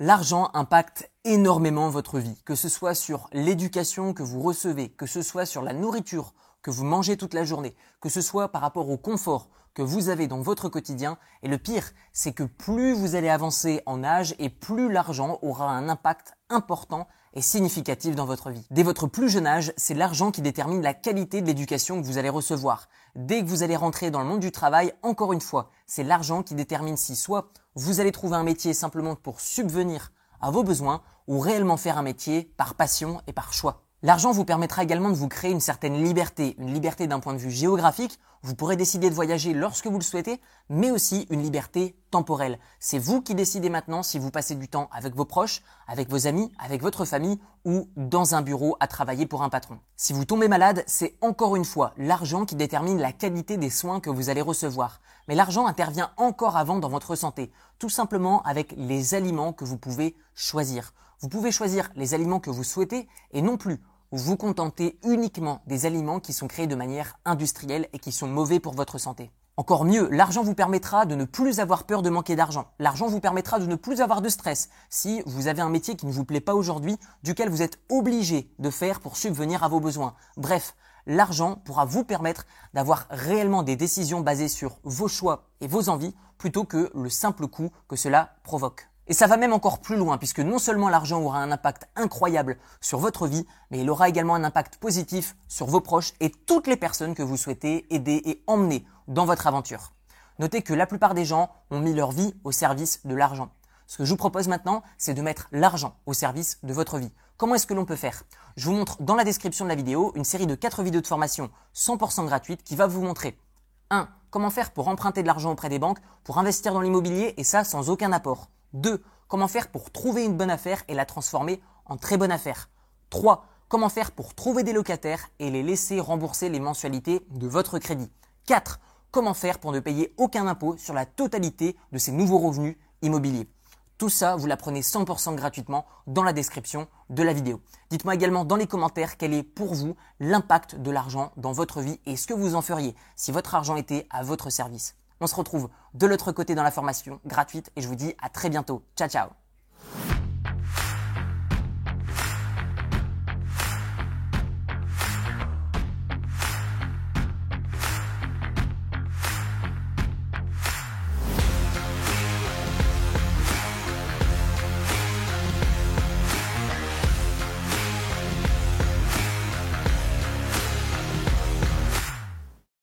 L'argent impacte énormément votre vie, que ce soit sur l'éducation que vous recevez, que ce soit sur la nourriture que vous mangez toute la journée, que ce soit par rapport au confort que vous avez dans votre quotidien. Et le pire, c'est que plus vous allez avancer en âge et plus l'argent aura un impact important et significatif dans votre vie. Dès votre plus jeune âge, c'est l'argent qui détermine la qualité de l'éducation que vous allez recevoir. Dès que vous allez rentrer dans le monde du travail, encore une fois, c'est l'argent qui détermine si soit vous allez trouver un métier simplement pour subvenir à vos besoins ou réellement faire un métier par passion et par choix. L'argent vous permettra également de vous créer une certaine liberté, une liberté d'un point de vue géographique. Vous pourrez décider de voyager lorsque vous le souhaitez, mais aussi une liberté temporelle. C'est vous qui décidez maintenant si vous passez du temps avec vos proches, avec vos amis, avec votre famille ou dans un bureau à travailler pour un patron. Si vous tombez malade, c'est encore une fois l'argent qui détermine la qualité des soins que vous allez recevoir. Mais l'argent intervient encore avant dans votre santé, tout simplement avec les aliments que vous pouvez choisir. Vous pouvez choisir les aliments que vous souhaitez et non plus vous contentez uniquement des aliments qui sont créés de manière industrielle et qui sont mauvais pour votre santé. Encore mieux, l'argent vous permettra de ne plus avoir peur de manquer d'argent. L'argent vous permettra de ne plus avoir de stress si vous avez un métier qui ne vous plaît pas aujourd'hui, duquel vous êtes obligé de faire pour subvenir à vos besoins. Bref, l'argent pourra vous permettre d'avoir réellement des décisions basées sur vos choix et vos envies plutôt que le simple coût que cela provoque. Et ça va même encore plus loin, puisque non seulement l'argent aura un impact incroyable sur votre vie, mais il aura également un impact positif sur vos proches et toutes les personnes que vous souhaitez aider et emmener dans votre aventure. Notez que la plupart des gens ont mis leur vie au service de l'argent. Ce que je vous propose maintenant, c'est de mettre l'argent au service de votre vie. Comment est-ce que l'on peut faire? Je vous montre dans la description de la vidéo une série de 4 vidéos de formation 100% gratuites qui va vous montrer 1. Comment faire pour emprunter de l'argent auprès des banques, pour investir dans l'immobilier et ça sans aucun apport. 2. Comment faire pour trouver une bonne affaire et la transformer en très bonne affaire? 3. Comment faire pour trouver des locataires et les laisser rembourser les mensualités de votre crédit? 4. Comment faire pour ne payer aucun impôt sur la totalité de ces nouveaux revenus immobiliers? Tout ça, vous l'apprenez 100% gratuitement dans la description de la vidéo. Dites-moi également dans les commentaires quel est pour vous l'impact de l'argent dans votre vie et ce que vous en feriez si votre argent était à votre service. On se retrouve de l'autre côté dans la formation gratuite et je vous dis à très bientôt. Ciao ciao